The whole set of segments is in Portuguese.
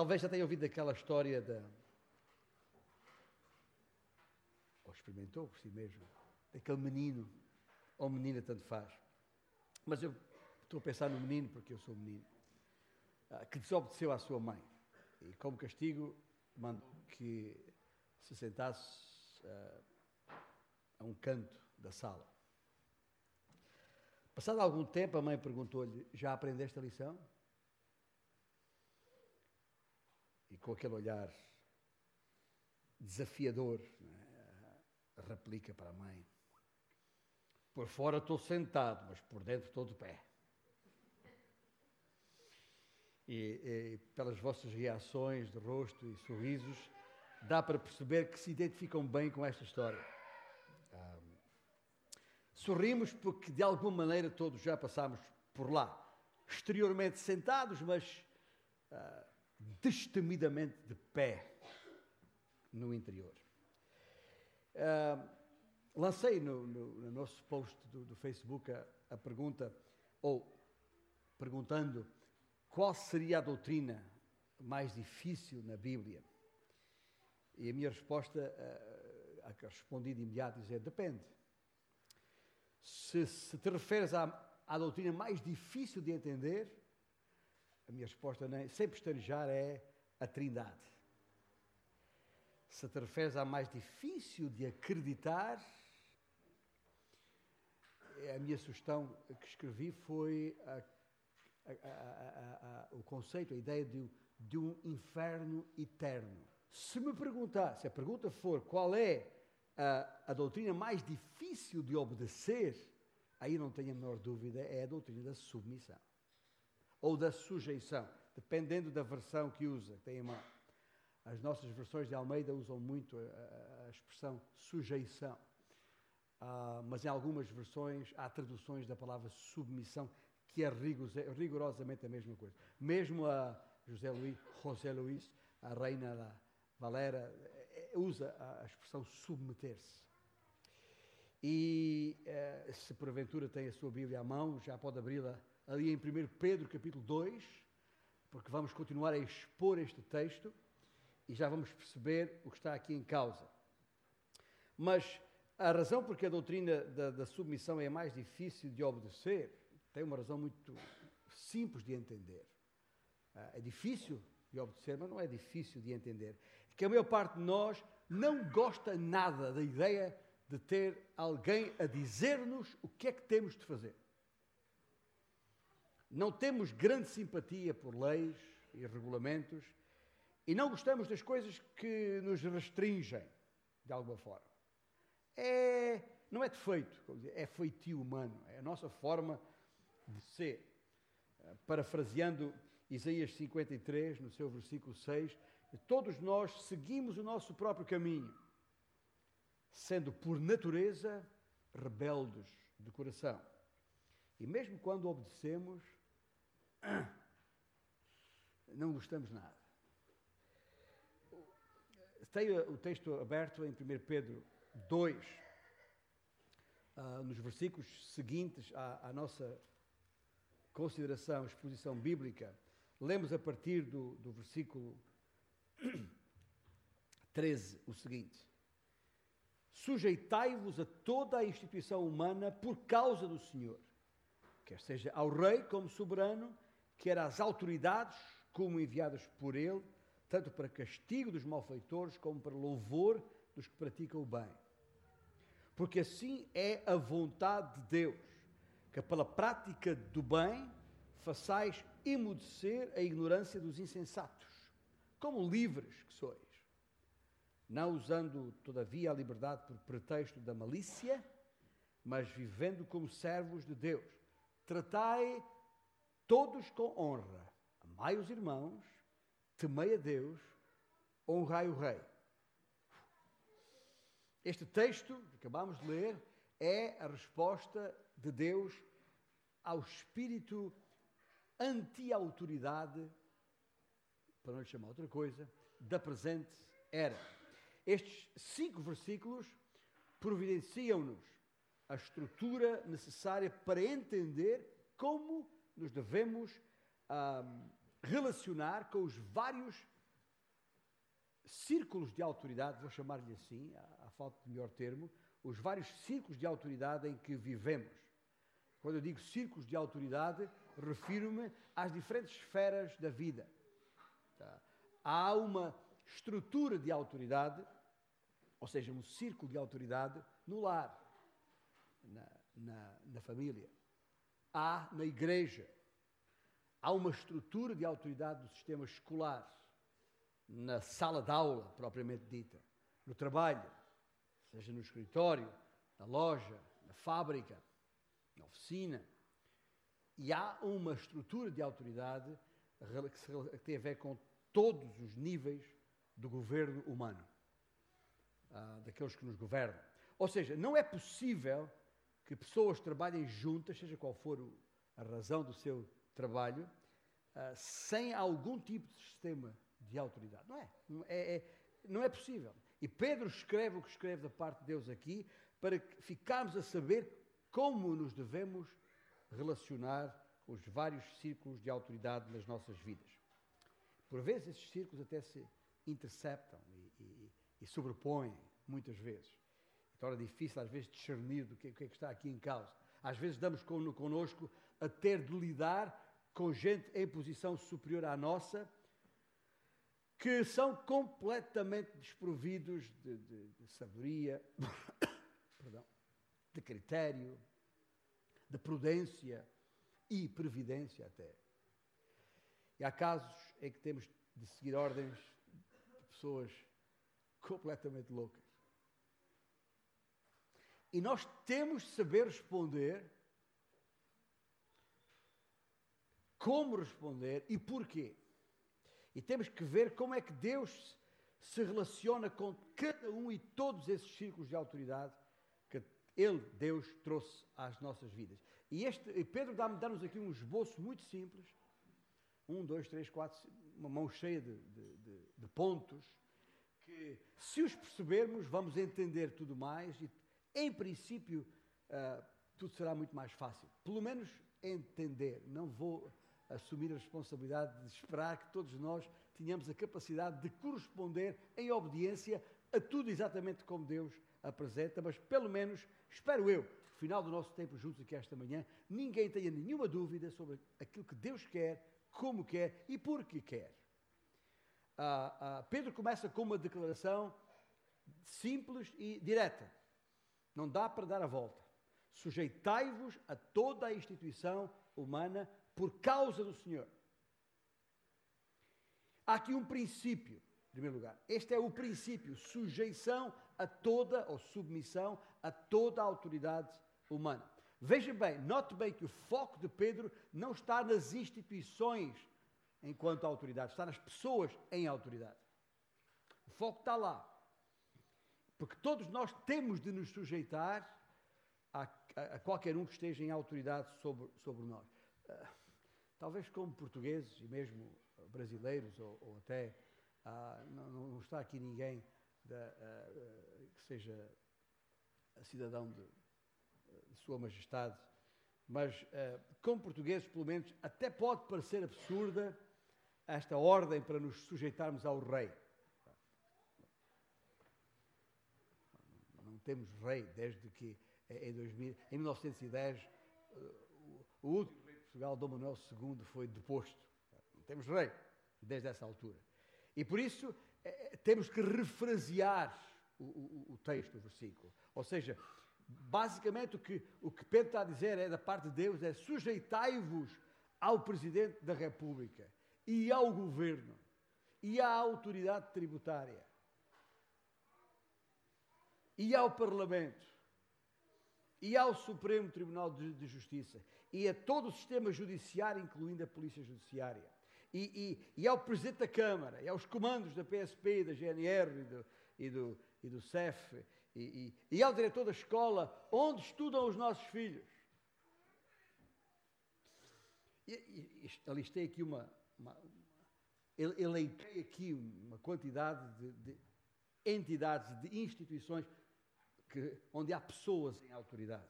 Talvez já tenha ouvido aquela história da. Ou experimentou por si mesmo, daquele menino, ou menina, tanto faz. Mas eu estou a pensar no menino, porque eu sou menino, ah, que desobedeceu à sua mãe. E como castigo, mandou que se sentasse uh, a um canto da sala. Passado algum tempo, a mãe perguntou-lhe: Já aprendeste a lição? E com aquele olhar desafiador, é? replica para a mãe: Por fora estou sentado, mas por dentro estou de pé. E, e, pelas vossas reações de rosto e sorrisos, dá para perceber que se identificam bem com esta história. Sorrimos porque, de alguma maneira, todos já passámos por lá. Exteriormente sentados, mas uh, destemidamente de pé no interior. Uh, lancei no, no, no, nosso post do, do Facebook a, a pergunta, ou perguntando qual seria a doutrina mais difícil na Bíblia? E a minha resposta, uh, a que respondi de imediato, é depende. Se, se te referes à, à, doutrina mais difícil de entender, a minha resposta, nem, sem pestanejar, é a Trindade. Se te referes à mais difícil de acreditar, a minha sugestão que escrevi foi a a, a, o conceito, a ideia de, de um inferno eterno. Se me perguntar, se a pergunta for qual é a, a, doutrina mais difícil de obedecer, aí não tenho a menor dúvida, é a doutrina da submissão. Ou da sujeição, dependendo da versão que usa, que tem mão. As nossas versões de Almeida usam muito a, a expressão sujeição. Uh, mas em algumas versões há traduções da palavra submissão que é rigorosamente a mesma coisa. Mesmo a José Luís, José Luís, a reina da Valera, eh, usa a expressão submeter-se. E eh, se porventura tem a sua Bíblia à mão, já pode abri-la ali em 1 Pedro capítulo 2, porque vamos continuar a expor este texto e já vamos perceber o que está aqui em causa. Mas a razão porque a doutrina da, da submissão é mais difícil de obedecer tem uma razão muito simples de entender. Ah, é difícil de obedecer, mas não é difícil de entender. É que a maior parte de nós não gosta nada da ideia de ter alguém a dizer-nos o que é que temos de fazer. Não temos grande simpatia por leis e regulamentos e não gostamos das coisas que nos restringem, de alguma forma. É, não é defeito, é feitio humano, é a nossa forma de ser. Eh, parafraseando Isaías 53, no seu versículo 6, todos nós seguimos o nosso próprio caminho, sendo por natureza rebeldes de coração. E mesmo quando obedecemos, não gostamos nada. Tenho o texto aberto em 1 Pedro 2, uh, ah, nos versículos seguintes à, à nossa consideração, exposição bíblica, lemos a partir do, do versículo 13 o seguinte: Sujeitai-vos a toda a instituição humana por causa do Senhor, quer seja ao rei como soberano, quer às autoridades como enviadas por ele, tanto para castigo dos malfeitores como para louvor dos que praticam o bem. Porque assim é a vontade de Deus que pela prática do bem façais emudecer a ignorância dos insensatos, como livres que sois, não usando, todavia, a liberdade por pretexto da malícia, mas vivendo como servos de Deus. Tratai todos com honra, amai os irmãos, temei a Deus, honrai o Rei. Este texto que acabamos de ler é a resposta de Deus ao espírito anti-autoridade, para não lhe chamar outra coisa, da presente era. Estes cinco versículos providenciam-nos a estrutura necessária para entender como nos devemos relacionar com os vários círculos de autoridade, vou chamar-lhe assim, à falta de melhor termo, os vários círculos de autoridade em que vivemos. Quando eu digo círculos de autoridade, refiro-me às diferentes esferas da vida. Tá? Há uma estrutura de autoridade, ou seja, um círculo de autoridade no lar, na, na, na família. Há na igreja. Há uma estrutura de autoridade do sistema escolar, na sala de aula, propriamente dita, no trabalho, seja no escritório, na loja, na fábrica, na oficina. E há uma estrutura de autoridade que tem a ver com todos os níveis do governo humano, ah, daqueles que nos governam. Ou seja, não é possível que pessoas trabalhem juntas, seja qual for a razão do seu trabalho, ah, sem algum tipo de sistema de autoridade. Não é. É, é, não é possível. E Pedro escreve o que escreve da parte de Deus aqui para que ficarmos a saber como nos devemos relacionar com os vários círculos de autoridade nas nossas vidas. Por vezes esses círculos até se interceptam e, e, e sobrepõem, muitas vezes. Torna difícil, às vezes, discernir do que, é que está aqui em causa. Às vezes damos connosco a ter de lidar com gente em posição superior à nossa que são completamente desprovidos de, de, de sabedoria, perdão, de critério, de prudência e previdência até. E há casos em que temos de seguir ordens de pessoas completamente loucas. E nós temos de saber responder, como responder e porquê. E temos que ver como é que Deus se relaciona com cada um e todos esses círculos de autoridade que Ele, Deus, trouxe às nossas vidas. E, este, e Pedro dá-nos dá aqui um esboço muito simples. Um, dois, três, quatro, uma mão cheia de, de, de, de pontos, que se os percebermos, vamos entender tudo mais e, em princípio, uh, tudo será muito mais fácil. Pelo menos entender. Não vou assumir a responsabilidade de esperar que todos nós tenhamos a capacidade de corresponder em obediência a tudo exatamente como Deus apresenta, mas pelo menos, espero eu, no final do nosso tempo juntos aqui esta manhã, ninguém tenha nenhuma dúvida sobre aquilo que Deus quer, como quer e por que quer. Ah, ah, Pedro começa com uma declaração simples e direta. Não dá para dar a volta. Sujeitai-vos a toda a instituição humana por causa do Senhor. Há aqui um princípio, em primeiro lugar. Este é o princípio: sujeição a toda, ou submissão a toda a autoridade humana. Veja bem, note bem que o foco de Pedro não está nas instituições enquanto autoridade, está nas pessoas em autoridade. O foco está lá. Porque todos nós temos de nos sujeitar a, a, a qualquer um que esteja em autoridade sobre, sobre nós. Uh, talvez como portugueses e mesmo brasileiros, ou, ou até ah, não, não, está aqui ninguém da, ah, ah, que seja cidadão de, de Sua Majestade, mas ah, como portugueses, pelo menos, até pode parecer absurda esta ordem para nos sujeitarmos ao rei. Não temos rei desde que em, 2000, em 1910 o último Portugal, Dom Manuel II foi deposto. Não temos rei desde essa altura. E por isso é, temos que refrasear o, o, o, texto, o versículo. Ou seja, basicamente o que, o que Pedro está a dizer é da parte de Deus é sujeitai-vos ao Presidente da República e ao Governo e à autoridade tributária e ao Parlamento. E ao Supremo Tribunal de, Justiça. E a todo o sistema judiciário, incluindo a Polícia Judiciária, e, e, e ao Presidente da Câmara, e aos comandos da PSP, da GNR e do, e do, e do CEF, e, e, ao diretor da escola onde estudam os nossos filhos. E, e, alistei aqui uma, uma, elenquei aqui uma quantidade de, de entidades, de instituições que, onde há pessoas em autoridade.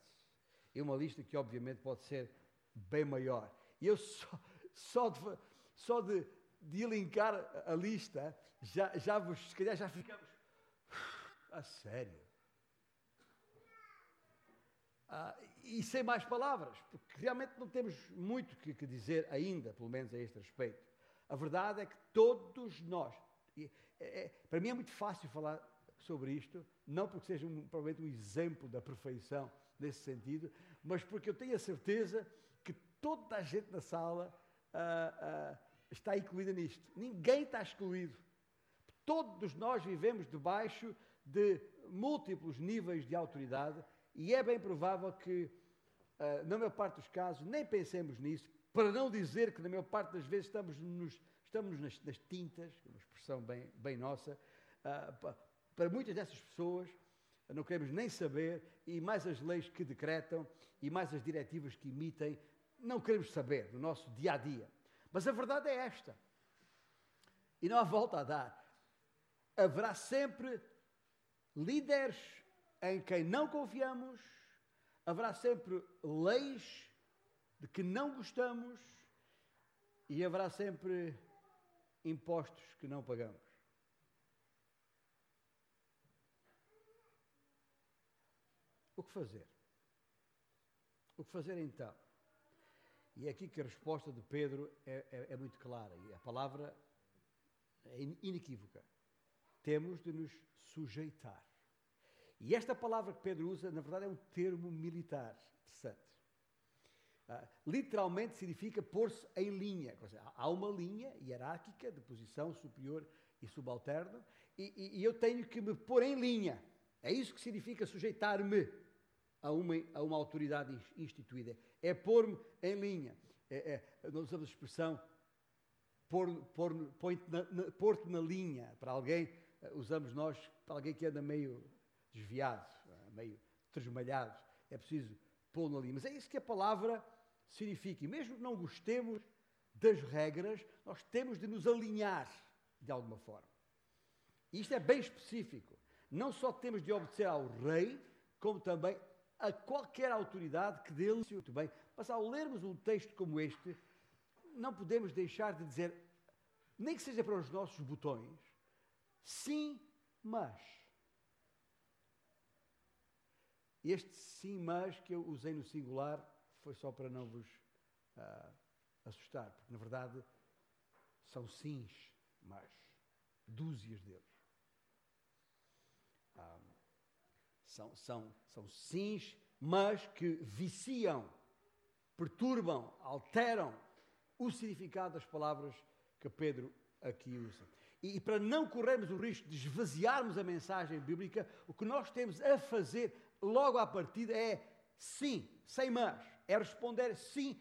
É uma lista que, obviamente, pode ser bem maior. E eu só, só, de, só de, de elencar a lista, já, já vos, se calhar já ficamos. A sério. Ah, e sem mais palavras, porque realmente não temos muito que, que, dizer ainda, pelo menos a este respeito. A verdade é que todos nós, é, é, para mim é muito fácil falar sobre isto, não porque seja um, provavelmente um exemplo da perfeição nesse sentido, mas porque eu tenho a certeza que toda a gente na sala ah, ah, está incluída nisto. Ninguém está excluído. Todos nós vivemos debaixo de múltiplos níveis de autoridade e é bem provável que, uh, na maior parte dos casos, nem pensemos nisso, para não dizer que, na maior parte das vezes, estamos, nos, estamos nas, nas tintas, uma expressão bem, bem nossa, para muitas dessas pessoas, não queremos nem saber, e mais as leis que decretam, e mais as diretivas que emitem, não queremos saber no nosso dia a dia. Mas a verdade é esta, e não há volta a dar. Haverá sempre líderes em quem não confiamos, haverá sempre leis de que não gostamos e haverá sempre impostos que não pagamos. O que fazer? O que fazer então? E é aqui que a resposta de Pedro é, é, é muito clara e a palavra é inequívoca. Temos de nos sujeitar. E esta palavra que Pedro usa, na verdade, é um termo militar. Interessante. Uh, literalmente significa pôr-se em linha. Há uma linha hierárquica de posição superior e subalterno, e, e, e eu tenho que me pôr em linha. É isso que significa sujeitar-me a uma, a uma autoridade instituída. É pôr-me em linha. É, é, nós usamos a expressão pôr-te pôr, na, na, na linha. Para alguém, eh, usamos nós, para alguém que anda meio desviado, meio tresmalhado. É preciso pô-lo ali. Mas é isso que a palavra significa. E mesmo que não gostemos das regras, nós temos de nos alinhar de alguma forma. E isto é bem específico. Não só temos de obedecer ao rei, como também a qualquer autoridade que dele muito bem. Mas ao lermos um texto como este, não podemos deixar de dizer, nem que seja para os nossos botões, sim, mas. Este sim, mas que eu usei no singular foi só para não vos uh, assustar, porque na verdade são sims, mas dúzias deles. Um, ah, são, são, são sims, mas que viciam, perturbam, alteram o significado das palavras que Pedro aqui usa. E, e para não corrermos o risco de esvaziarmos a mensagem bíblica, o que nós temos a fazer logo à partida é sim, sem mas. É responder sim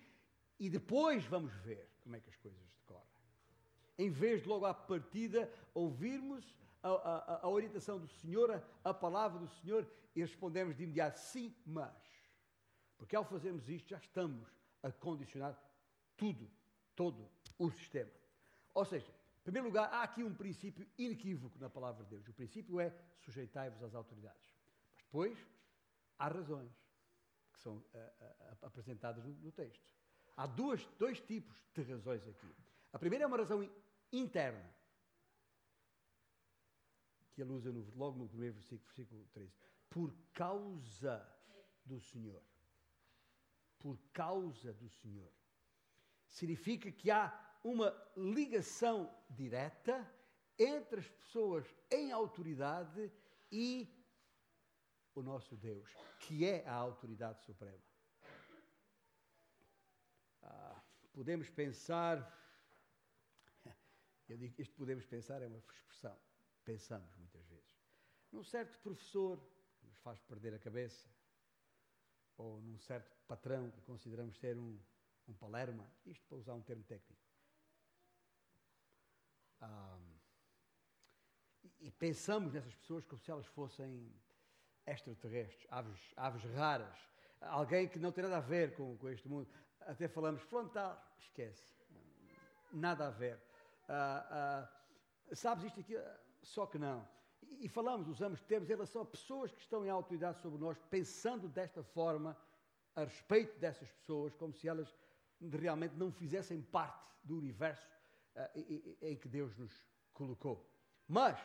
e depois vamos ver como é que as coisas decorrem. Em vez de logo à partida ouvirmos a, a, a orientação do Senhor, a, palavra do Senhor e respondemos de imediato sim, mas. Porque ao fazermos isto já estamos a condicionar tudo, todo o sistema. Ou seja, em primeiro lugar, há aqui um princípio inequívoco na palavra de Deus. O princípio é sujeitai-vos às autoridades. Mas depois, Há razões que são uh, uh, apresentadas no, no, texto. Há duas, dois tipos de razões aqui. A primeira é uma razão interna, ele usa no, logo no primeiro versículo, versículo 13. Por causa do Senhor. Por causa do Senhor. Significa que há uma ligação direta entre as pessoas em autoridade e o nosso Deus, que é a autoridade suprema. Ah, podemos pensar, eu digo isto podemos pensar é uma expressão, pensamos muitas vezes, num certo professor que nos faz perder a cabeça, ou num certo patrão que consideramos ser um, um palerma, isto para usar um termo técnico. E pensamos nessas pessoas como se elas fossem extraterrestres, aves, aves raras, alguém que não tem nada a ver com, com este mundo. Até falamos frontal, esquece, nada a ver. Ah, ah, sabes isto aqui? Só que não. E, falamos, usamos termos em relação a pessoas que estão em autoridade sobre nós, pensando desta forma a respeito dessas pessoas, como se elas realmente não fizessem parte do universo uh, em que Deus nos colocou. Mas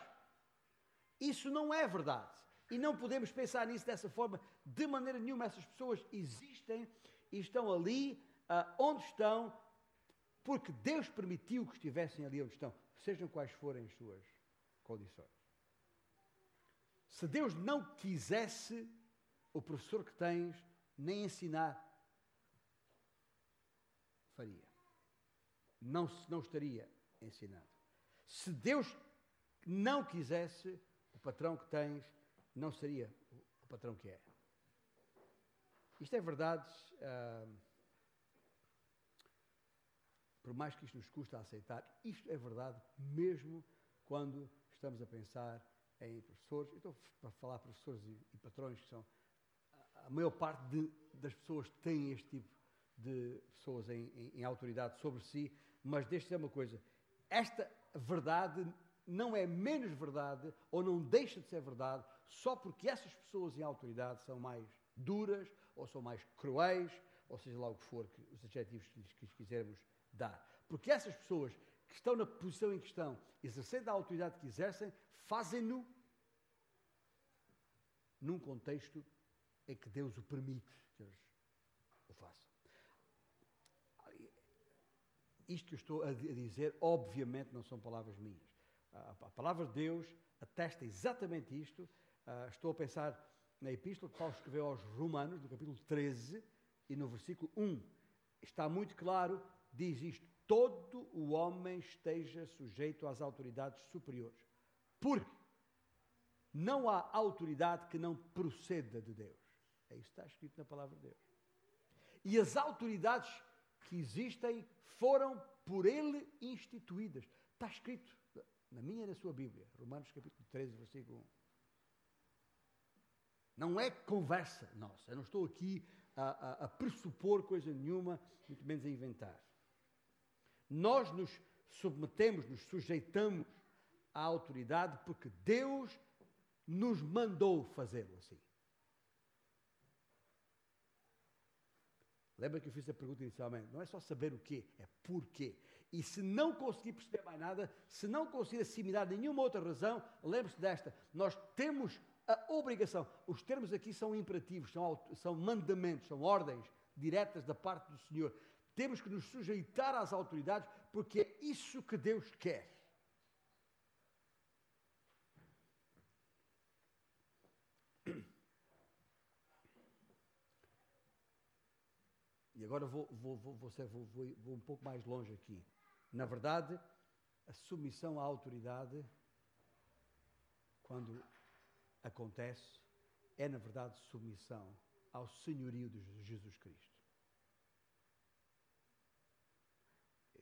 isso não é verdade. E não podemos pensar nisso dessa forma de maneira nenhuma. Essas pessoas existem e estão ali uh, onde estão, porque Deus permitiu que estivessem ali onde estão, sejam quais forem as suas condições. Se Deus não quisesse, o professor que tens nem ensinar faria. Não, não estaria ensinando. Se Deus não quisesse, o patrão que tens não seria o patrão que é. Isto é verdade, ah, por mais que isto nos custa aceitar, isto é verdade mesmo quando estamos a pensar em professores. Eu estou a falar professores e, e patrões que são. A maior parte de, das pessoas tem este tipo de pessoas em, em, em autoridade sobre si, mas deixe dizer uma coisa: esta verdade não é menos verdade ou não deixa de ser verdade só porque essas pessoas em autoridade são mais duras ou são mais cruéis, ou seja lá o que for, que, os adjetivos que que lhes quisermos dar. Porque essas pessoas que estão na posição em que estão, exercendo a autoridade que exercem, fazem-no num contexto em que Deus o permite que eles o façam. Isto que eu estou a dizer, obviamente, não são palavras minhas. A palavra de Deus atesta exatamente isto. Estou a pensar na epístola que Paulo escreveu aos Romanos, no capítulo 13, e no versículo 1. Está muito claro, diz isto: todo o homem esteja sujeito às autoridades superiores. Porque não há autoridade que não proceda de Deus. É isso que está escrito na palavra de Deus. E as autoridades que existem foram por ele instituídas. Está escrito na minha e na sua Bíblia, Romanos capítulo 13, versículo 1. Não é conversa nossa. Eu não estou aqui a, a, a pressupor coisa nenhuma, muito menos a inventar. Nós nos submetemos, nos sujeitamos à autoridade porque Deus nos mandou fazê-lo assim. Lembra que eu fiz a pergunta inicialmente? Não é só saber o quê, é porquê. E se não conseguir perceber mais nada, se não conseguir assimilar nenhuma outra razão, lembre-se desta: nós temos a obrigação. Os termos aqui são imperativos, são, são mandamentos, são ordens diretas da parte do Senhor. Temos que nos sujeitar às autoridades, porque é isso que Deus quer. E agora vou, vou, vou, vou, um pouco mais longe aqui. Na verdade, a submissão à autoridade, quando acontece, é na verdade submissão ao senhorio de Jesus Cristo.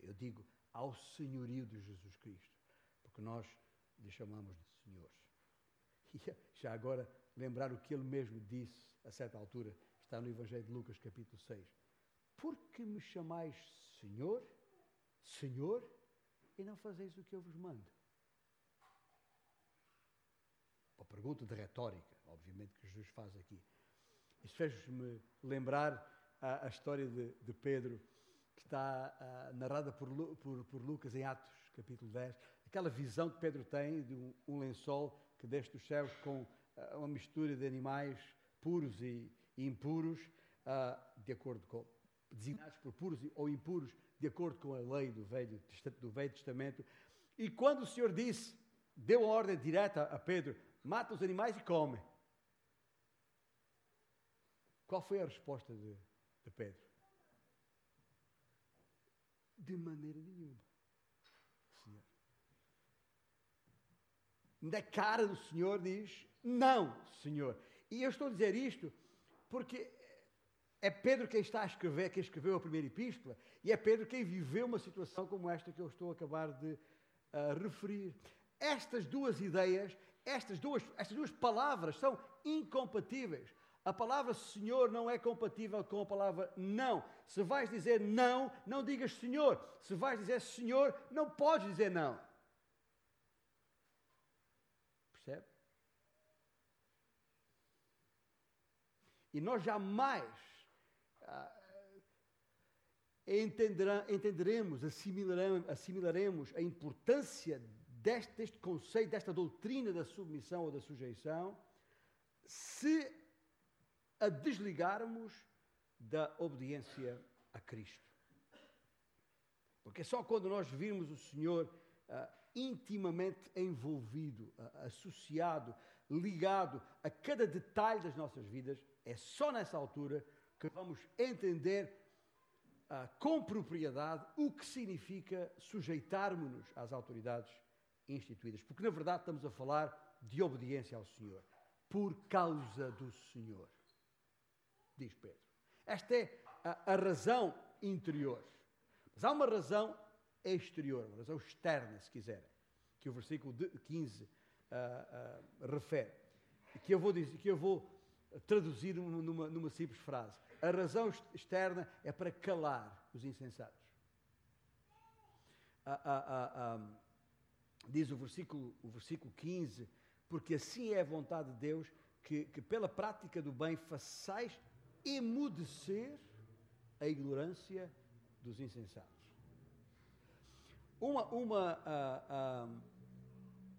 Eu digo ao senhorio de Jesus Cristo, porque nós lhe chamamos de senhores. E já agora lembrar o que ele mesmo disse a certa altura, está no Evangelho de Lucas, capítulo 6 por que me chamais Senhor, Senhor, e não fazeis o que eu vos mando? Uma pergunta de retórica, obviamente, que Jesus faz aqui. Isso fez-me lembrar a, a história de, de, Pedro, que está uh, narrada por, por, por, Lucas em Atos, capítulo 10. Aquela visão que Pedro tem de um, um lençol que desce dos céus com uh, uma mistura de animais puros e, e impuros, uh, de acordo com designados por puros ou impuros, de acordo com a lei do Velho, do Velho Testamento. E quando o Senhor disse, deu a ordem direta a Pedro: mata os animais e come. Qual foi a resposta de, de Pedro? De maneira nenhuma. Senhor. Na cara do Senhor diz: Não, Senhor. E eu estou a dizer isto porque é Pedro quem está a escrever, quem escreveu a primeira epístola, e é Pedro quem viveu uma situação como esta que eu estou a acabar de uh, referir. Estas duas ideias, estas duas, estas duas palavras são incompatíveis. A palavra Senhor não é compatível com a palavra não. Se vais dizer não, não digas Senhor. Se vais dizer Senhor, não podes dizer não. Percebe? E nós jamais entenderemos, assimilaremos, assimilaremos a importância deste, deste conceito, desta doutrina da submissão ou da sujeição, se a desligarmos da obediência a Cristo. Porque é só quando nós virmos o Senhor uh, intimamente envolvido, uh, associado, ligado a cada detalhe das nossas vidas, é só nessa altura que vamos entender uh, com propriedade o que significa sujeitarmos-nos às autoridades instituídas. Porque, na verdade, estamos a falar de obediência ao Senhor. Por causa do Senhor, diz Pedro. Esta é a, a razão interior. Mas há uma razão exterior, uma razão externa, se quiserem, que o versículo 15 uh, uh, refere, que eu vou, dizer, que eu vou traduzir numa, numa simples frase. A razão externa é para calar os insensatos. Uh, diz o versículo, o versículo 15, porque assim é a vontade de Deus que, que pela prática do bem façais emudecer a ignorância dos insensatos. Uma, uma, uh, uh,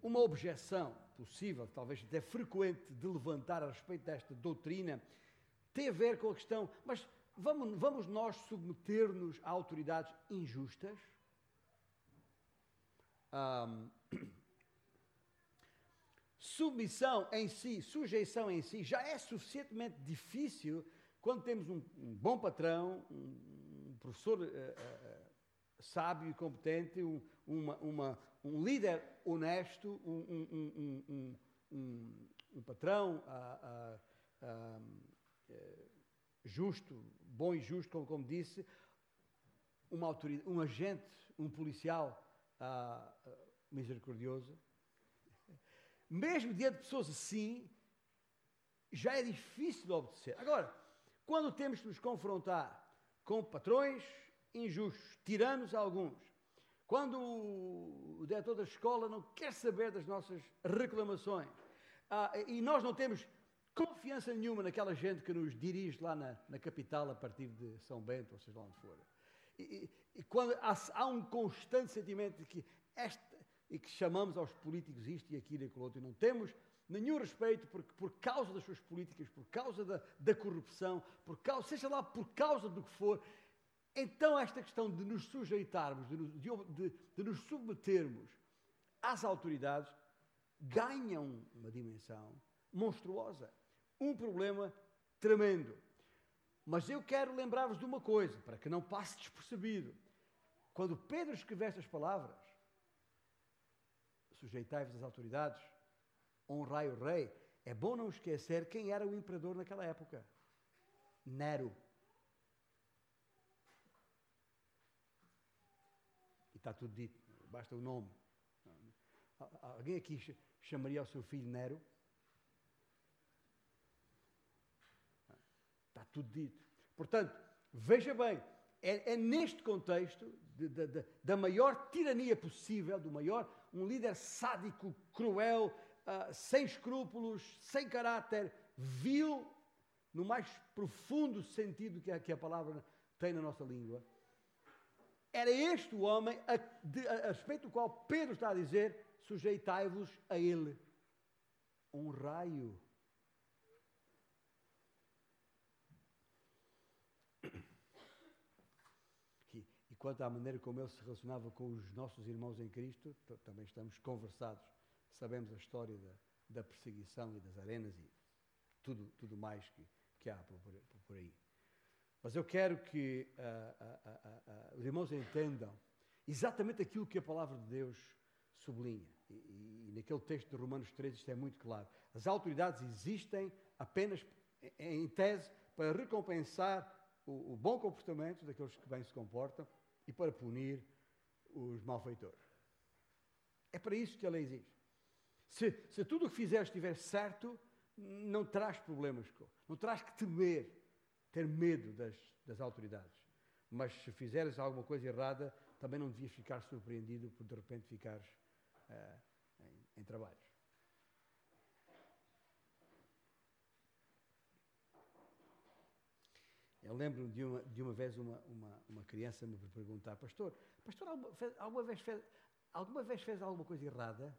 uma objeção possível, talvez até frequente, de levantar a respeito desta doutrina, tem a ver com a questão, mas vamos, vamos nós submeter-nos a autoridades injustas? Um, submissão em si, sujeição em si, já é suficientemente difícil quando temos um, um bom patrão, um, um professor uh, uh, sábio e competente, um, uma, uma, um líder honesto, um, um patrão uh, justo, bom e justo, como, como disse, uma autoridade, um agente, um policial misericordioso. Mesmo diante de pessoas assim, já é difícil de obedecer. Agora, quando temos que nos confrontar com patrões injustos, tiranos alguns, quando o diretor da escola não quer saber das nossas reclamações ah, e nós não temos confiança nenhuma naquela gente que nos dirige lá na, na capital a partir de São Bento, ou seja lá onde for. E, e, e quando há, há, um constante sentimento de que esta, e que chamamos aos políticos isto e aquilo e aquilo outro, e não temos nenhum respeito por, por causa das suas políticas, por causa da, da corrupção, por causa, seja lá por causa do que for, então esta questão de nos sujeitarmos, de, de, de, nos submetermos às autoridades, ganha uma dimensão monstruosa, um problema tremendo. Mas eu quero lembrar-vos de uma coisa, para que não passe despercebido. Quando Pedro escreveu estas palavras, sujeitai-vos às autoridades, honrai o rei, é bom não esquecer quem era o imperador naquela época: Nero. E está tudo dito, basta o nome. Alguém aqui chamaria o seu filho Nero? Está tudo dito. Portanto, veja bem, é, é neste contexto de, de, de, da maior tirania possível, do maior, um líder sádico, cruel, uh, sem escrúpulos, sem caráter, vil, no mais profundo sentido que a, que a palavra tem na nossa língua. Era este o homem a, de, a, a respeito do qual Pedro está a dizer: sujeitai-vos a ele. Um raio. E, e quanto à maneira como ele se relacionava com os nossos irmãos em Cristo, também estamos conversados sabemos a história da, da perseguição e das arenas e tudo, tudo mais que, que há por, por, por aí. Mas eu quero que uh, uh, uh, os irmãos entendam exatamente aquilo que a palavra de Deus sublinha. E, e, e, naquele texto de Romanos 3 isto é muito claro. As autoridades existem apenas, em tese, para recompensar o, o bom comportamento daqueles que bem se comportam e para punir os malfeitores. É para isso que a lei existe. Se, se tudo o que fizeres estiver certo, não terás problemas, não terás que temer, ter medo das, das autoridades. Mas se fizeres alguma coisa errada, também não devias ficar surpreendido por de repente ficares uh, em, em trabalhos. Eu lembro de uma, de uma vez uma, uma, uma criança me perguntar, pastor, pastor, alguma, alguma, vez fez, alguma vez fez alguma coisa errada?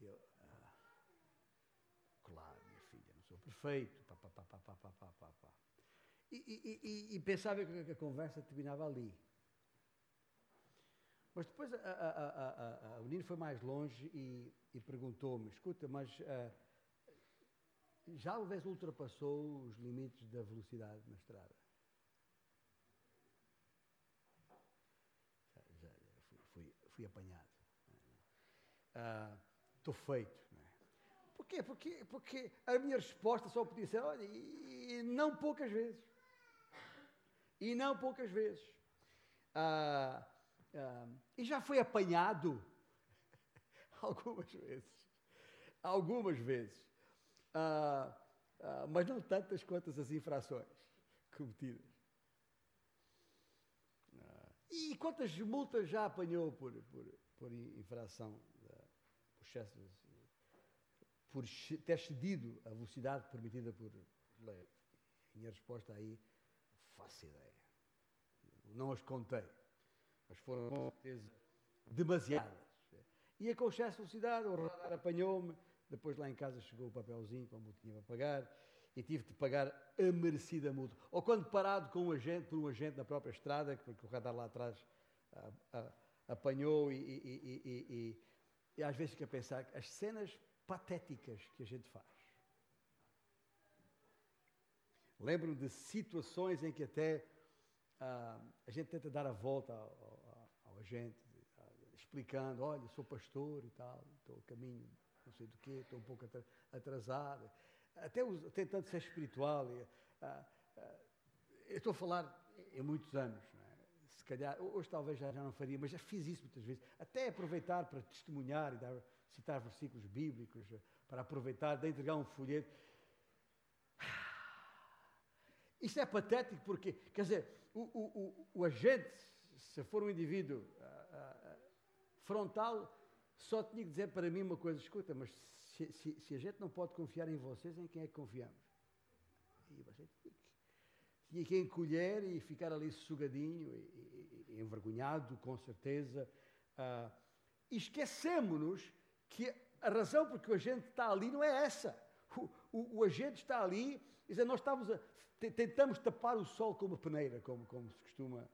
Eu, ah, claro, minha filha, não sou perfeito, pá, pá, pá, pá, pá, pá, pá, pá. E, e, e, e pensava que a conversa terminava ali. Mas depois a, a, a, o menino foi mais longe e, e perguntou-me: escuta, mas uh, já uma vez ultrapassou os limites da velocidade na estrada? Já, já fui, fui, fui, apanhado. Estou feito. É? Porquê? Porque, porque a minha resposta só podia ser: olha, e, e não poucas vezes. E não poucas vezes. Uh, uh, e já foi apanhado algumas vezes. Algumas vezes. Uh, uh, mas não tantas quanto as infrações cometidas. e quantas multas já apanhou por, por, por infração, excesso, por ter cedido a velocidade permitida por lei? Minha resposta aí, faço ideia. Não as contei mas foram com certeza demasiadas. Ia com excesso de velocidade, o radar apanhou-me, depois lá em casa chegou o papelzinho como tinha para pagar e tive de pagar a merecida multa. Ou quando parado com um agente, por um agente na própria estrada, porque o radar lá atrás a, a, apanhou e, e, e, e, às vezes fica a pensar as cenas patéticas que a gente faz. Lembro-me de situações em que até ah, a gente tenta dar a volta ao, a gente, explicando, olha, sou pastor e tal, estou a caminho, não sei do quê, estou um pouco atrasado, até tentando ser espiritual. E, ah, ah, eu estou a falar em muitos anos, calhar, hoje talvez já, já não faria, mas já fiz isso muitas vezes, até aproveitar para testemunhar e dar, citar versículos bíblicos, para aproveitar, de entregar um folheto. Isso é patético porque, quer dizer, o, o, o, o agente se for um indivíduo uh, uh, frontal, só tinha que dizer para mim uma coisa: escuta, mas se, se, se, a gente não pode confiar em vocês, em quem é que confiamos? E você tinha que encolher e ficar ali sugadinho, e envergonhado, com certeza. Uh, e esquecemos que a razão por que o agente está ali não é essa. O, o, o agente está ali, dizer, nós estamos a, tentamos tapar o sol com uma peneira, como, como se costuma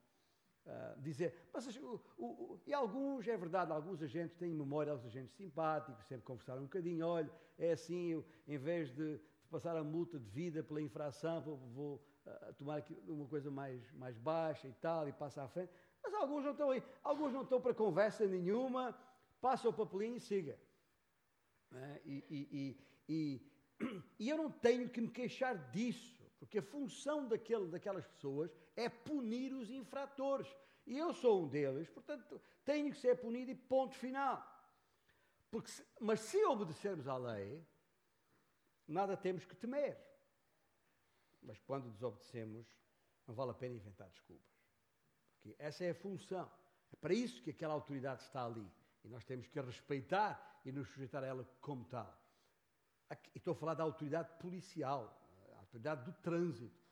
Uh, dizer, mas o, o, e alguns, é verdade, alguns agentes têm memória, alguns agentes simpáticos, sempre conversaram um bocadinho, olha, é assim, eu, em vez de, de, passar a multa de vida pela infração, vou, vou tomar uma coisa mais, mais baixa e tal, e passa à frente, mas alguns não estão aí, alguns não estão para conversa nenhuma, passa o papelinho e siga. É? E, e, e, e eu não tenho que me queixar disso, porque a função daquele, daquelas pessoas é punir os infratores. E eu sou um deles, portanto, tenho que ser punido e ponto final. Porque, mas se obedecermos à lei, nada temos que temer. Mas quando desobedecemos, não vale a pena inventar desculpas. Porque essa é a função. É para isso que aquela autoridade está ali. E nós temos que a respeitar e nos sujeitar a ela como tal. Aqui, estou a falar da autoridade policial, a autoridade do trânsito.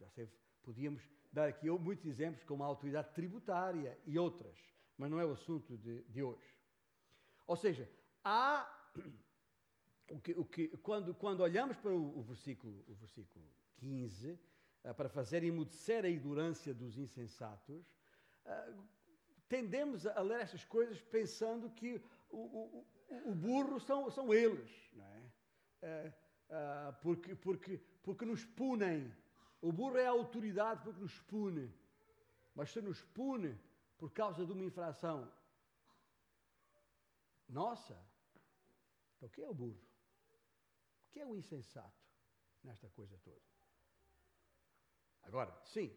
Já sei, podíamos dar aqui muitos exemplos, como a autoridade tributária e outras, mas não é o assunto de, de hoje. Ou seja, há. O que, o que, quando, quando olhamos para o, o, versículo, o versículo 15, uh, eh, para fazer emudecer a ignorância dos insensatos, uh, tendemos a ler estas coisas pensando que o, o, o burro são, são eles, não é? Uh, porque, porque, porque nos punem o burro é a autoridade porque nos pune. Mas se nos pune por causa de uma infração nossa, então o que é o burro? O que é o insensato nesta coisa toda? Agora, sim,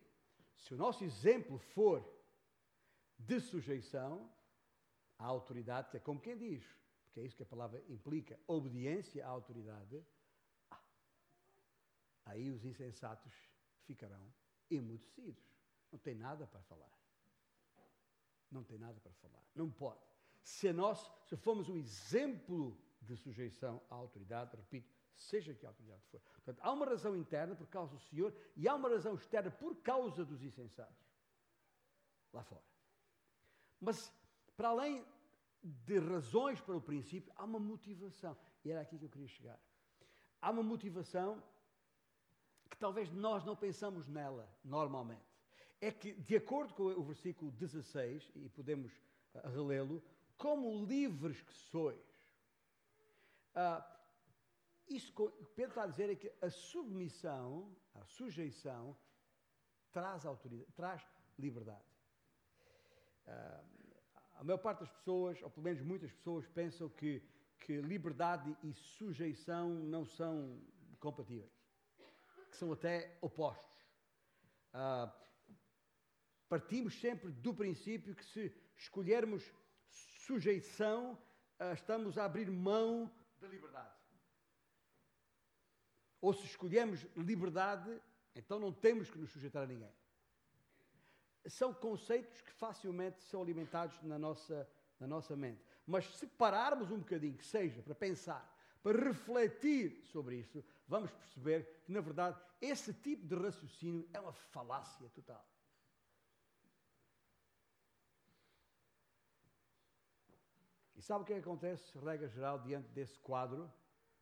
se o nosso exemplo for de sujeição à autoridade, que é como quem diz, porque é isso que a palavra implica, obediência à autoridade, ah, aí os insensatos ficarão emudecidos. Não tem nada para falar. Não tem nada para falar. Não pode. Se nós, se formos um exemplo de sujeição à autoridade, repito, seja que autoridade for. Portanto, há uma razão interna por causa do Senhor e há uma razão externa por causa dos insensatos. Lá fora. Mas, para além de razões para o princípio, há uma motivação. E era aqui que eu queria chegar. Há uma motivação que talvez nós não pensamos nela normalmente. É que, de acordo com o versículo 16, e podemos uh, relê-lo, como livres que sois. Uh, isso Pedro está a dizer é que a submissão, a sujeição, traz autoridade, traz liberdade. Uh, a maior parte das pessoas, ou pelo menos muitas pessoas, pensam que, que liberdade e sujeição não são compatíveis, que são até opostos. Uh, partimos sempre do princípio que se escolhermos sujeição, uh, estamos a abrir mão da liberdade. Ou se escolhemos liberdade, então não temos que nos sujeitar a ninguém são conceitos que facilmente são alimentados na nossa, na nossa mente. Mas se pararmos um bocadinho, que seja para pensar, para refletir sobre isso, vamos perceber que, na verdade, esse tipo de raciocínio é uma falácia total. E sabe o que, é acontece, regra geral, diante desse quadro?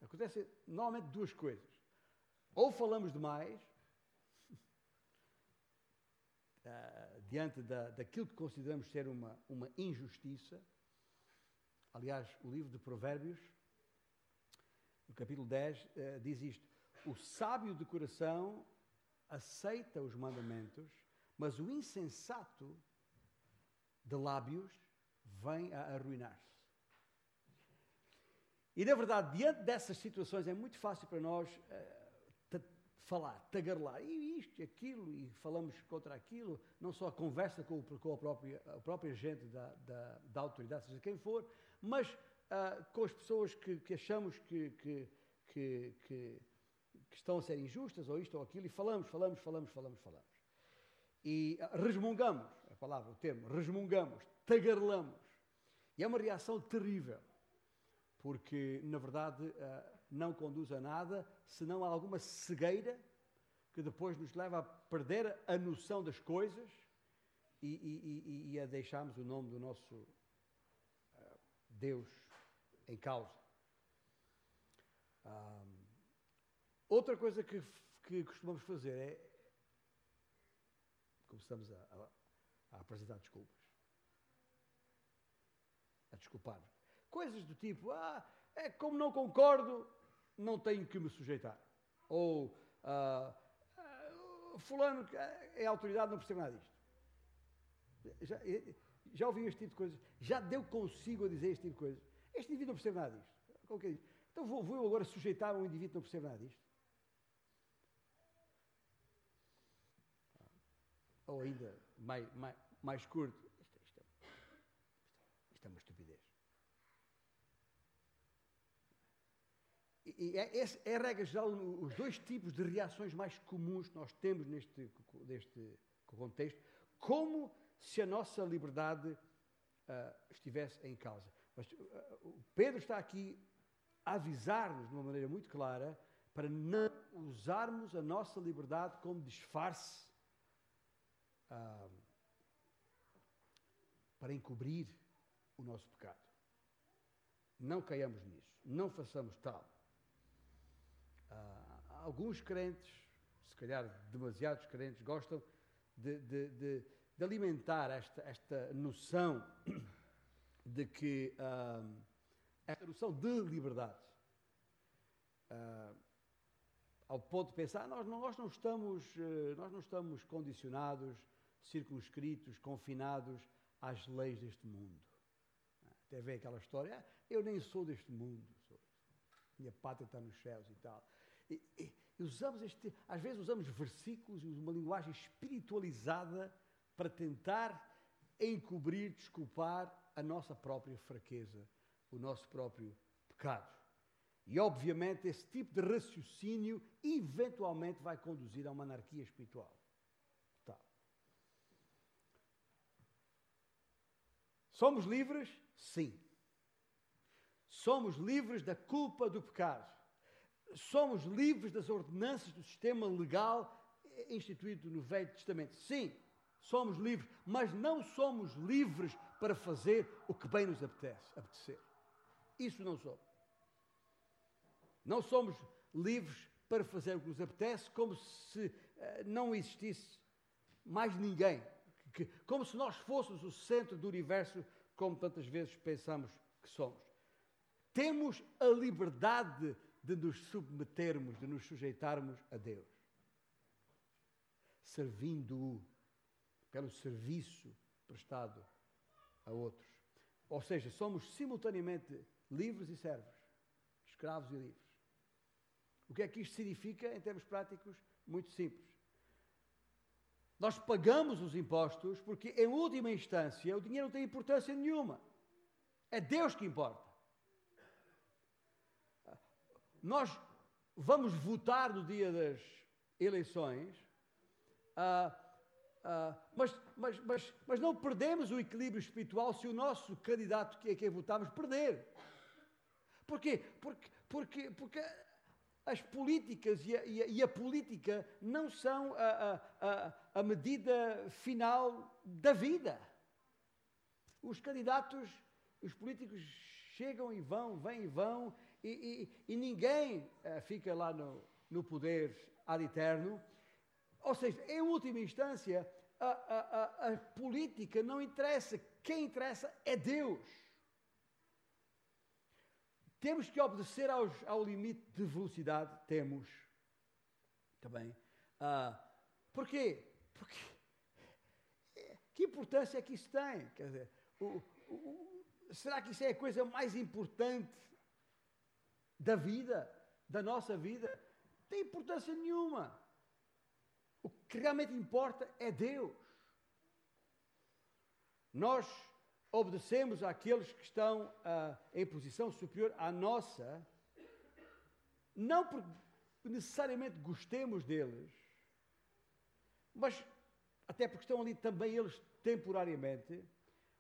Acontece normalmente duas coisas. Ou falamos demais, uh, diante da, daquilo que consideramos ser uma, uma injustiça. Aliás, o livro de Provérbios, no capítulo 10, uh, eh, diz isto: O sábio de coração aceita os mandamentos, mas o insensato de lábios vem a arruinar-se. E, na verdade, diante dessas situações, é muito fácil para nós uh, falar, tagarelar, e isto aquilo, e falamos contra aquilo, não só a conversa com, com a, própria, a própria gente da, da, da autoridade, seja quem for, mas uh, com as pessoas que, que achamos que, que, que, que, estão a ser injustas, ou isto ou aquilo, e falamos, falamos, falamos, falamos, falamos. E uh, resmungamos, a palavra, o termo, resmungamos, tagarelamos. E é uma reação terrível, porque, na verdade, uh, não conduz a nada, senão a alguma cegueira que depois nos leva a perder a noção das coisas e, e, e, e a deixarmos o nome do nosso uh, Deus em causa. Um, outra coisa que, que costumamos fazer é começamos a, a, a apresentar desculpas. A desculpar. Coisas do tipo, ah, é como não concordo, não tenho que me sujeitar. Ou uh, uh, fulano é autoridade, não percebe nada disto. Já, já ouvi este tipo de coisas? Já deu consigo a dizer este tipo de coisas? Este indivíduo não percebe nada disto. É então vou, vou eu agora sujeitar um indivíduo que não percebe nada disto? Ou ainda mais, mais, mais curto, isto, isto, isto, isto é uma estupidez. E é, é, a regra geral, os dois tipos de reações mais comuns que nós temos neste, neste contexto, como se a nossa liberdade uh, estivesse em causa. Mas uh, Pedro está aqui a avisar-nos de uma maneira muito clara para não usarmos a nossa liberdade como disfarce uh, para encobrir o nosso pecado. Não caiamos nisso, não façamos tal. Uh, alguns crentes, se calhar demasiados crentes, gostam de, de, de, de alimentar esta, esta noção de que uh, esta noção de liberdade. Uh, ao ponto de pensar, nós não, nós não estamos, eh, nós não estamos condicionados, circunscritos, confinados às leis deste mundo. Até ver aquela história, ah, eu nem sou deste mundo, sou, minha pátria está nos céus e tal. E, e, usamos este, às vezes usamos versículos e uma linguagem espiritualizada para tentar encobrir, desculpar a nossa própria fraqueza, o nosso próprio pecado. E obviamente esse tipo de raciocínio eventualmente vai conduzir a uma anarquia espiritual. Tá. Somos livres? Sim. Somos livres da culpa do pecado somos livres das ordenanças do sistema legal instituído no Velho Testamento. Sim, somos livres, mas não somos livres para fazer o que bem nos apetece, apetecer. Isso não somos. Não somos livres para fazer o que nos apetece, como se uh, não existisse mais ninguém. Que, como se nós fôssemos o centro do universo, como tantas vezes pensamos que somos. Temos a liberdade de nos submetermos, de nos sujeitarmos a Deus, servindo-o pelo serviço prestado a outros. Ou seja, somos simultaneamente livres e servos, escravos e livres. O que é que isto significa em termos práticos? Muito simples. Nós pagamos os impostos porque, em última instância, o dinheiro não tem importância nenhuma. É Deus que importa. Nós vamos votar no dia das eleições, uh, uh, mas, mas, mas, mas não perdemos o equilíbrio espiritual se o nosso candidato que é quem votamos perder. Porquê? Porque, porque, porque as políticas e a, e a, e a política não são a, a, a medida final da vida. Os candidatos, os políticos chegam e vão, vêm e vão, e, e, e ninguém uh, fica lá no, no poder ad eterno. Ou seja, em última instância, a, a, a, a política não interessa. Quem interessa é Deus. Temos que obedecer aos, ao limite de velocidade? Temos. Também. Uh, porquê? Porque. Que importância é que isso tem? Quer dizer, o, o, será que isso é a coisa mais importante da vida, da nossa vida, tem importância nenhuma. O que realmente importa é Deus. Nós obedecemos àqueles que estão uh, em posição superior à nossa, não porque necessariamente gostemos deles, mas até porque estão ali também eles temporariamente,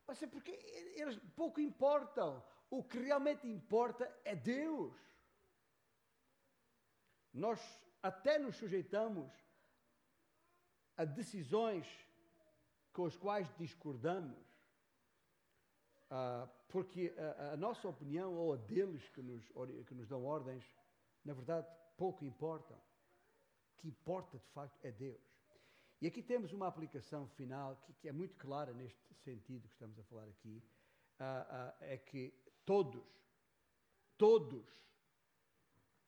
mas é porque eles pouco importam. O que realmente importa é Deus. Nós até nos sujeitamos a decisões com as quais discordamos, ah, porque a, a, nossa opinião ou a deles que nos, que nos dão ordens, na verdade, pouco importam. O que importa, de facto, é Deus. E aqui temos uma aplicação final que, que é muito clara neste sentido que estamos a falar aqui, ah, ah, é que todos, todos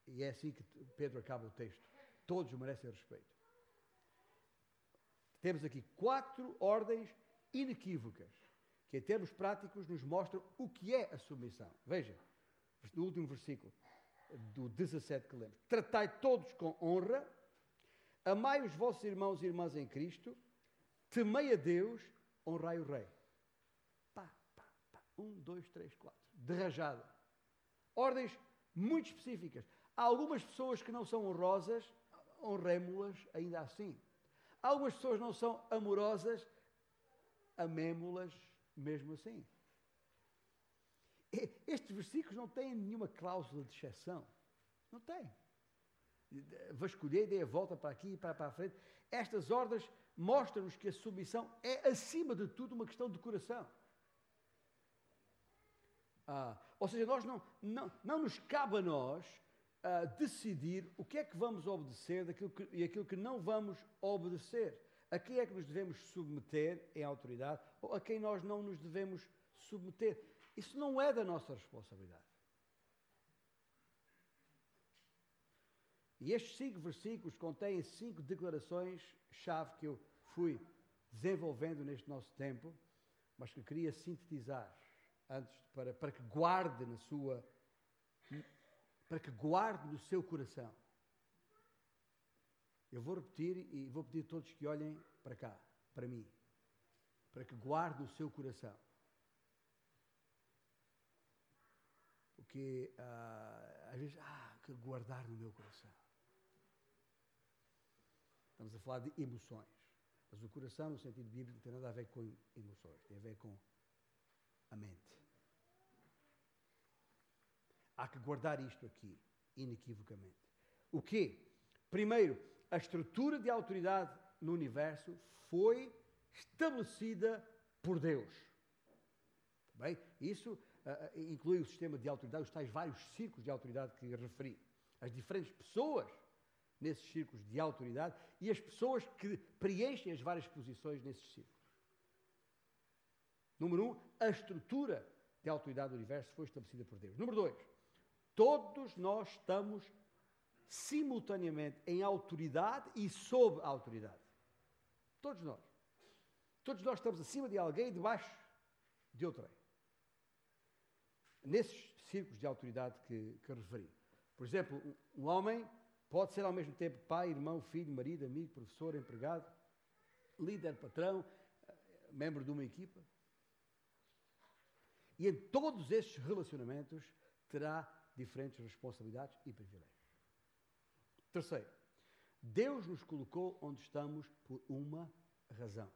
e é assim que Pedro acaba o texto. Todos merecem respeito. Temos aqui quatro ordens inequívocas que, em termos práticos, nos mostram o que é a submissão. Veja, no último versículo do 17 que lemos: Tratai todos com honra, amai os vossos irmãos e irmãs em Cristo, temei a Deus, honrai o Rei. Pá, pá, pá. Um, dois, três, quatro. De rajada. Ordens muito específicas. Há algumas pessoas que não são honrosas, honremos-las ainda assim. Há algumas pessoas que não são amorosas, amemo-las mesmo assim. Estes versículos não têm nenhuma cláusula de exceção. Não tem. Vasculhei, dei a volta para aqui e para, para a frente. Estas ordens mostram-nos que a submissão é, acima de tudo, uma questão de coração. Ah, ou seja, nós não, não, não nos cabe a nós uh, decidir o que é que vamos obedecer daquilo que, e aquilo que não vamos obedecer. A quem é que nos devemos submeter em autoridade ou a quem nós não nos devemos submeter. Isso não é da nossa responsabilidade. E estes cinco versículos contêm cinco declarações-chave que eu fui desenvolvendo neste nosso tempo, mas que queria sintetizar antes para, para que guarde na sua para que guarde no seu coração. Eu vou repetir e vou pedir a todos que olhem para cá, para mim, para que guarde no seu coração. Porque ah, às vezes, ah, que guardar no meu coração. Estamos a falar de emoções. Mas o coração, no sentido bíblico, não tem nada a ver com emoções, tem a ver com a mente. Há que guardar isto aqui, inequivocamente. O quê? Primeiro, a estrutura de autoridade no universo foi estabelecida por Deus. Bem, isso uh, inclui o sistema de autoridade, os tais vários círculos de autoridade que referi. As diferentes pessoas nesses círculos de autoridade e as pessoas que preenchem as várias posições nesses círculos. Número um, a estrutura de autoridade do universo foi estabelecida por Deus. Número dois, todos nós estamos simultaneamente em autoridade e sob autoridade. Todos nós. Todos nós estamos acima de alguém e debaixo de outrem. Nesses círculos de autoridade que, que referi. Por exemplo, um homem pode ser ao mesmo tempo pai, irmão, filho, marido, amigo, professor, empregado, líder, patrão, eh, membro de uma equipa. E em todos estes relacionamentos terá diferentes responsabilidades e privilégios. Terceiro, Deus nos colocou onde estamos por uma razão.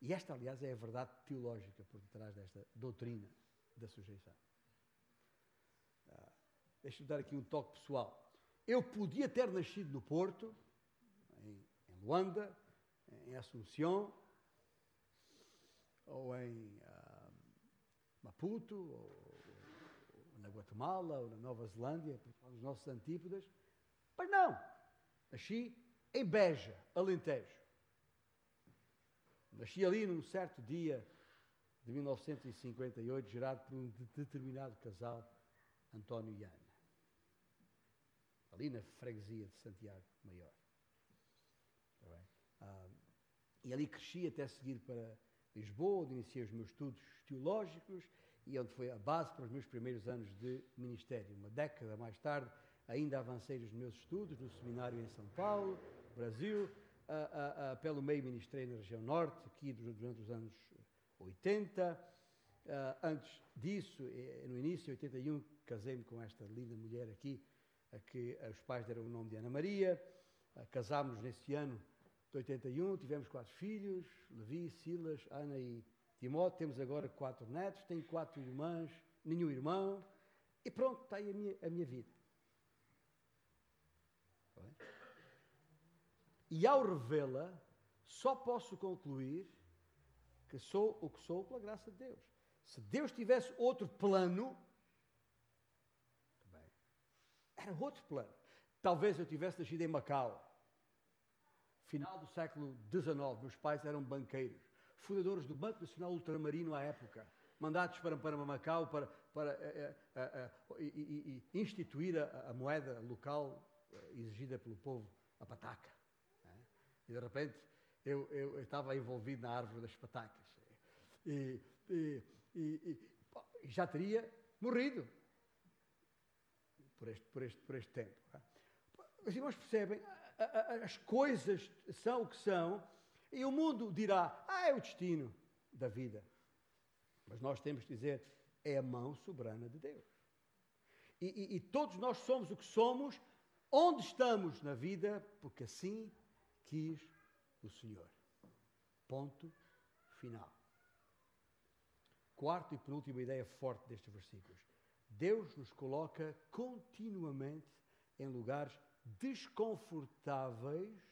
E esta, aliás, é a verdade teológica por detrás desta doutrina da sujeição. Ah, Deixa-me dar aqui um toque pessoal. Eu podia ter nascido no Porto, em, em Luanda, em Assunção, ou em ah, Maputo, ou, Guatemala, ou na Nova Zelândia, nos nossos antípodas. Mas não! Nasci em Beja, Alentejo. Nasci ali num certo dia de 1958, gerado por um determinado casal, António e Ana. Ali na freguesia de Santiago Maior. Ah, e ali cresci até seguir para Lisboa, onde iniciei os meus estudos teológicos e onde foi a base para os meus primeiros anos de ministério. Uma década mais tarde, ainda avancei nos meus estudos no seminário em São Paulo, Brasil, uh, uh, pelo meio ministrei na região norte, aqui durante os anos 80. antes disso, eh, no início, em 81, casei-me com esta linda mulher aqui, a que os pais deram o nome de Ana Maria. casámos nesse ano de 81, tivemos quatro filhos, Levi, Silas, Ana e Timóteo. Temos agora quatro netos, tenho quatro irmãs, nenhum irmão. E pronto, está aí a minha, a minha vida. E ao revê-la, só posso concluir que sou o que sou pela graça de Deus. Se Deus tivesse outro plano, era outro plano. Talvez eu tivesse nascido em Macau. Final do século XIX, meus pais eram banqueiros, fundadores do Banco Nacional Ultramarino à época, mandados para, para Macau para, para uh, uh, uh, instituir a, a moeda local eh, exigida pelo povo, a pataca. E de repente eu, eu, eu estava envolvido na árvore das patacas. E, e, e, e já teria morrido por este, por este, por este tempo. Os irmãos percebem, as coisas são o que são, e o mundo dirá, ah, é o destino da vida. Mas nós temos que dizer, é a mão soberana de Deus. E, e, e todos nós somos o que somos, onde estamos na vida, porque assim quis o Senhor. Ponto final. Quarta e penúltima ideia forte destes versículos. Deus nos coloca continuamente em lugares desconfortáveis,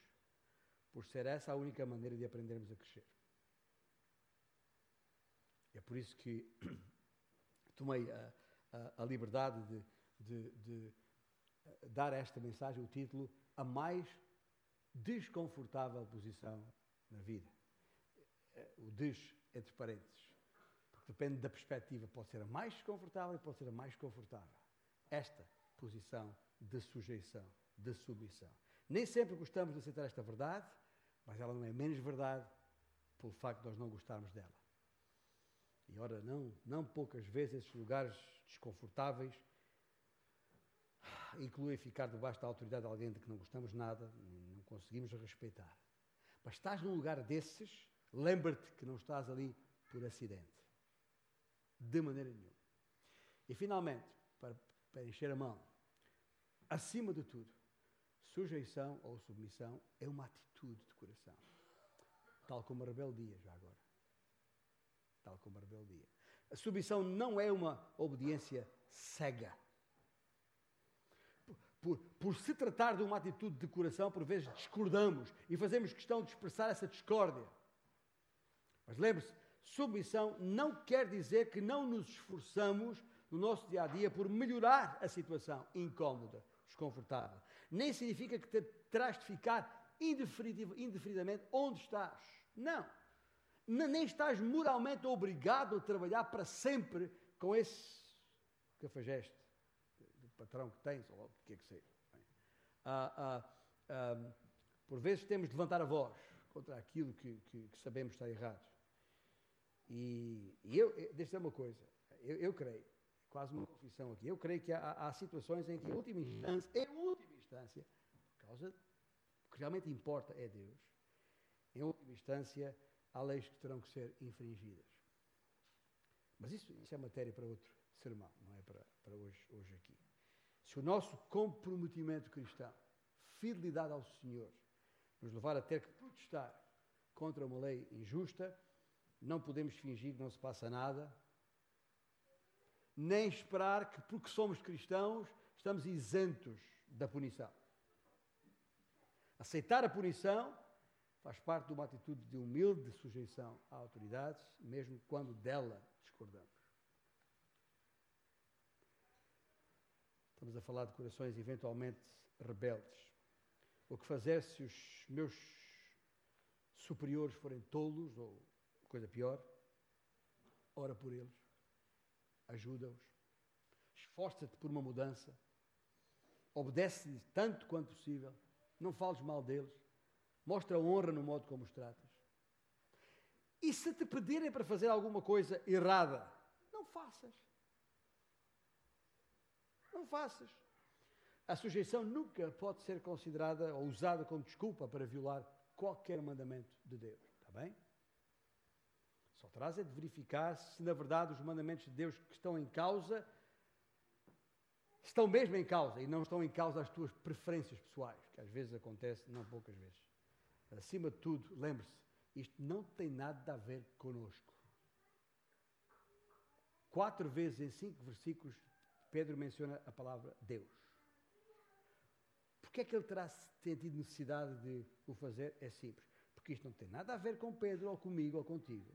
por ser essa a única maneira de aprendermos a crescer. É por isso que tomei a, a, a liberdade de, de, de, dar a esta mensagem o título A Mais desconfortável posição na vida. É, o des entre parênteses. Porque depende da perspectiva. Pode ser a mais desconfortável e pode ser a mais confortável. Esta posição de sujeição, de submissão. Nem sempre gostamos de aceitar esta verdade, mas ela não é menos verdade pelo facto de nós não gostarmos dela. E ora, não, não poucas vezes esses lugares desconfortáveis incluem ficar debaixo da autoridade de alguém de que não gostamos nada, conseguimos respeitar. Mas estás num lugar desses, lembra-te que não estás ali por acidente. De maneira nenhuma. E finalmente, para, para encher a mão, acima de tudo, sujeição ou submissão é uma atitude de coração. Tal como a rebeldia, já agora. Tal como a rebeldia. A submissão não é uma obediência cega. por, por se tratar de uma atitude de coração, por vezes discordamos e fazemos questão de expressar essa discórdia. Mas lembre-se, submissão não quer dizer que não nos esforçamos no nosso dia a dia por melhorar a situação incómoda, desconfortável. Nem significa que terás de ficar indefinidamente onde estás. Não. Nem estás moralmente obrigado a trabalhar para sempre com esse cafajeste patrão que tens, ou o que é que seja. Ah, ah, ah, por vezes temos de levantar a voz contra aquilo que, que, que sabemos estar errado. E, e eu, deixa eu uma coisa, eu, eu, creio, quase uma confissão aqui, eu creio que há, há situações em que, em última instância, em última instância, por causa o que realmente importa é Deus, em última instância, há leis que terão que ser infringidas. Mas isso, isso é matéria para outro sermão, não é para, para hoje, hoje aqui. Se o nosso comprometimento cristão, fidelidade ao Senhor, nos levar a ter que protestar contra uma lei injusta, não podemos fingir que não se passa nada, nem esperar que, porque somos cristãos, estamos isentos da punição. Aceitar a punição faz parte de uma atitude de humilde sujeição à autoridade, mesmo quando dela discordamos. Estamos a falar de corações eventualmente rebeldes. O que fazer se os meus superiores forem tolos ou coisa pior? Ora por eles, ajuda-os, esforça-te por uma mudança, obedece-lhes tanto quanto possível, não fales mal deles, mostra honra no modo como os tratas. E se te pedirem para fazer alguma coisa errada, não faças. Não faças. A sujeição nunca pode ser considerada ou usada como desculpa para violar qualquer mandamento de Deus. Está bem? Só traz é de verificar se, na verdade, os mandamentos de Deus que estão em causa estão mesmo em causa e não estão em causa as tuas preferências pessoais, que às vezes acontece, não poucas vezes. Acima de tudo, lembre-se, isto não tem nada a ver conosco. Quatro vezes em cinco versículos, Pedro menciona a palavra Deus. Porquê é que ele terá sentido necessidade de o fazer? É simples. Porque isto não tem nada a ver com Pedro, ou comigo, ou contigo.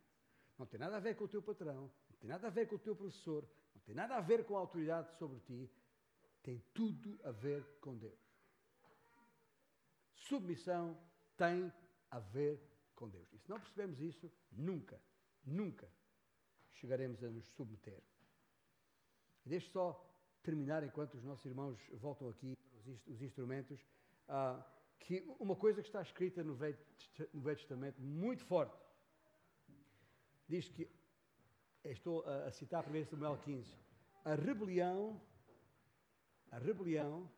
Não tem nada a ver com o teu patrão, não tem nada a ver com o teu professor, não tem nada a ver com a autoridade sobre ti, tem tudo a ver com Deus. Submissão tem a ver com Deus. E se não percebemos isso, nunca, nunca chegaremos a nos submeter. E deixe só terminar, enquanto os nossos irmãos voltam aqui, os, os instrumentos, uh, que uma coisa que está escrita no Velho, no Velho Testamento, muito forte, diz que, estou a, a citar 1 Samuel 15, a rebelião, a rebelião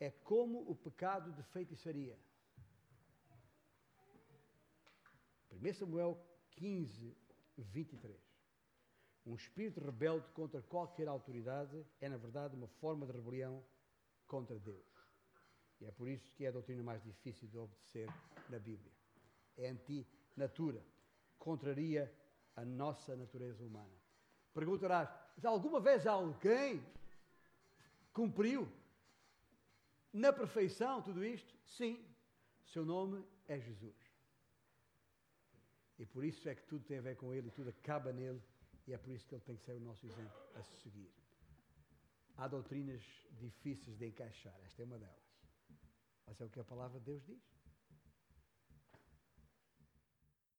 é como o pecado de feitiçaria. 1 Samuel 15, 23. Um espírito rebelde contra qualquer autoridade é, na verdade, uma forma de rebelião contra Deus. E é por isso que é a doutrina mais difícil de obedecer na Bíblia. É anti-natura, contraria a nossa natureza humana. Perguntarás: alguma vez alguém cumpriu na perfeição tudo isto? Sim. Seu nome é Jesus. E por isso é que tudo tem a ver com Ele tudo acaba nele. E é por isso que Ele tem que ser o nosso exemplo a seguir. Há doutrinas difíceis de encaixar. Esta é uma delas. Mas é o que a palavra de Deus diz.